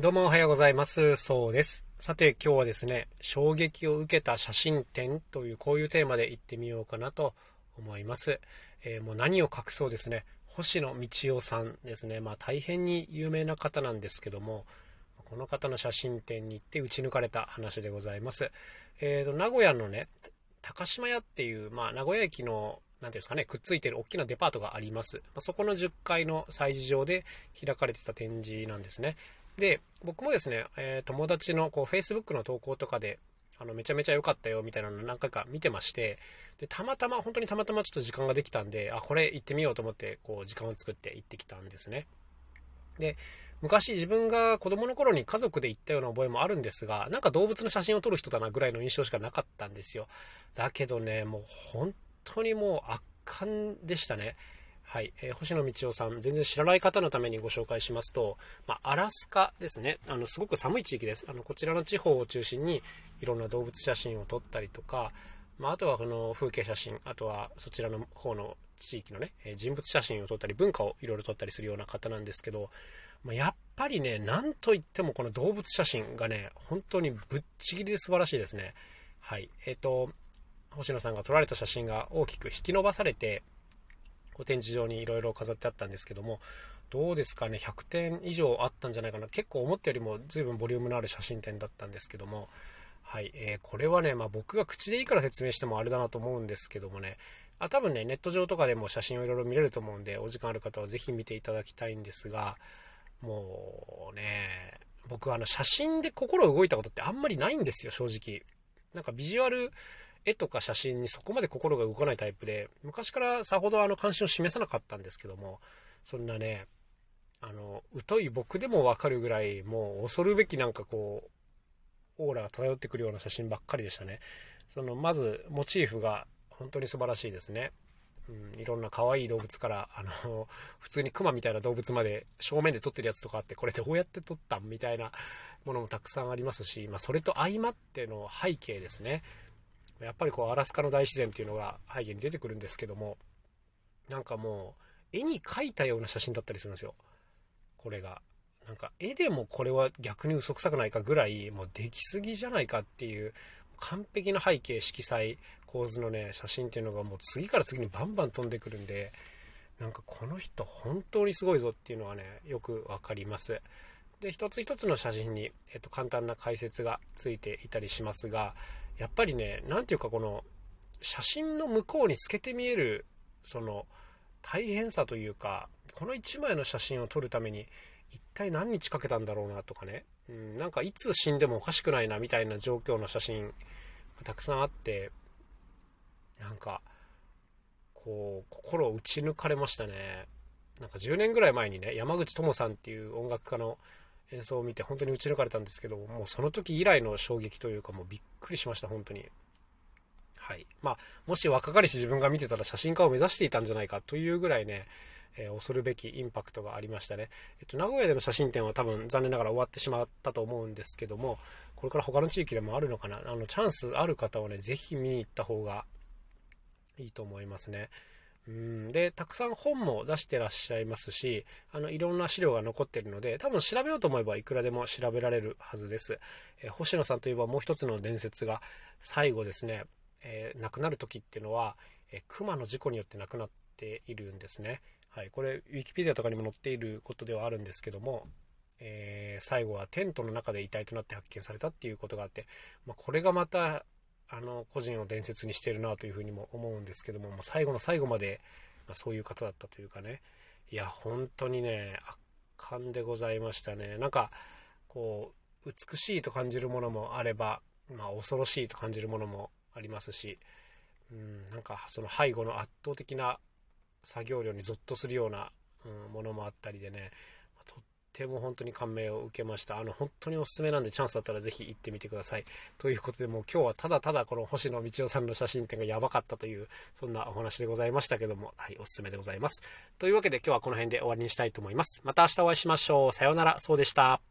どうもおはようございます。そうです。さて今日はですね、衝撃を受けた写真展というこういうテーマで行ってみようかなと思います。えー、もう何を隠そうですね、星野道夫さんですね。まあ大変に有名な方なんですけども、この方の写真展に行って打ち抜かれた話でございます。えーと、名古屋のね、高島屋っていう、まあ名古屋駅の何ですかね、くっついてる大きなデパートがあります。ま、そこの10階の催事場で開かれてた展示なんですね。で、僕もですね、えー、友達のこう Facebook の投稿とかで、あのめちゃめちゃ良かったよみたいなの何回か見てましてでたまたま本当にたまたまちょっと時間ができたんであこれ行ってみようと思ってこう時間を作って行ってきたんですね。で昔自分が子供の頃に家族で行ったような覚えもあるんですがなんか動物の写真を撮る人だなぐらいの印象しかなかったんですよ。だけどねもう本当にもう圧巻でしたね。はい、えー、星野道夫さん、全然知らない方のためにご紹介しますと、まあ、アラスカですね、あのすごく寒い地域です。あのこちらの地方を中心にいろんな動物写真を撮ったりとか、まあ、あとはこの風景写真、あとはそちらの方の地域のね、人物写真を撮ったり、文化をいろいろ撮ったりするような方なんですけど、まあ、やっぱりね、なんといってもこの動物写真がね、本当にぶっちぎりで素晴らしいですね。はい。えっ、ー、と、星野さんが撮られた写真が大きく引き伸ばされて、こう展示場にいろいろ飾ってあったんですけども、どうですかね、100点以上あったんじゃないかな。結構思ったよりも随分ボリュームのある写真展だったんですけども、はい、えー、これはね、まあ、僕が口でいいから説明してもあれだなと思うんですけどもね、あ多分ね、ネット上とかでも写真をいろいろ見れると思うんで、お時間ある方はぜひ見ていただきたいんですが、もうね、僕はあの写真で心動いたことってあんまりないんですよ、正直。なんかビジュアル絵とか写真にそこまで心が動かないタイプで、昔からさほどあの関心を示さなかったんですけども、そんなね、あの、疎い僕でもわかるぐらい、もう恐るべきなんかこう、オーラが漂ってくるような写真ばっかりでしたね。その、まず、モチーフが本当に素晴らしいですね。うん、いろんな可愛い動物から、あの、普通にクマみたいな動物まで正面で撮ってるやつとかあって、これどうやって撮ったんみたいなものもたくさんありますし、まあ、それと相まっての背景ですね。やっぱりこうアラスカの大自然っていうのが背景に出てくるんですけどもなんかもう絵に描いたような写真だったりするんですよ。これが。なんか絵でもこれは逆に嘘くさくないかぐらいもうできすぎじゃないかっていう完璧な背景色彩構図のね写真っていうのがもう次から次にバンバン飛んでくるんでなんかこの人本当にすごいぞっていうのはねよく分かります。で一つ一つの写真に、えっと、簡単な解説がついていたりしますがやっぱりね、何ていうかこの、写真の向こうに透けて見える、その、大変さというか、この1枚の写真を撮るために、一体何日かけたんだろうなとかね、うん、なんかいつ死んでもおかしくないなみたいな状況の写真がたくさんあって、なんか、こう、心を打ち抜かれましたね。なんか10年ぐらい前にね、山口智さんっていう音楽家の演奏を見て本当に打ち抜かれたんですけどもうその時以来の衝撃というかもうびっくりしました本当にはいまあもし若かりし自分が見てたら写真家を目指していたんじゃないかというぐらいねえー、恐るべきインパクトがありましたね。えっと、名古屋での写真展は多分残念ながら終わってしまったと思うんですけども、これから他の地域でもあるのかな？あの、チャンスある方はね、ぜひ見に行った方がいいと思いますね。うんで、たくさん本も出してらっしゃいますし、あの、いろんな資料が残っているので、多分調べようと思えばいくらでも調べられるはずです。えー、星野さんといえばもう一つの伝説が、最後ですね、えー、亡くなる時っていうのは、えー、熊の事故によって亡くなっているんですね。はい、これ、ウィキペディアとかにも載っていることではあるんですけども、えー、最後はテントの中で遺体となって発見されたっていうことがあって、まあ、これがまたあの個人を伝説にしてるなというふうにも思うんですけども、もう最後の最後まで、ま、そういう方だったというかね。いや本当にね圧巻でございましたね。なんかこう美しいと感じるものもあれば、まあ、恐ろしいと感じるものもありますし、うん、なんかその背後の圧倒的な作業量にゾッとするような、うん、ものもあったりでねても本当に感銘を受けました。あの、本当におすすめなんでチャンスだったらぜひ行ってみてください。ということで、もう今日はただただこの星野道夫さんの写真展がやばかったという、そんなお話でございましたけども、はい、おすすめでございます。というわけで今日はこの辺で終わりにしたいと思います。また明日お会いしましょう。さようなら、そうでした。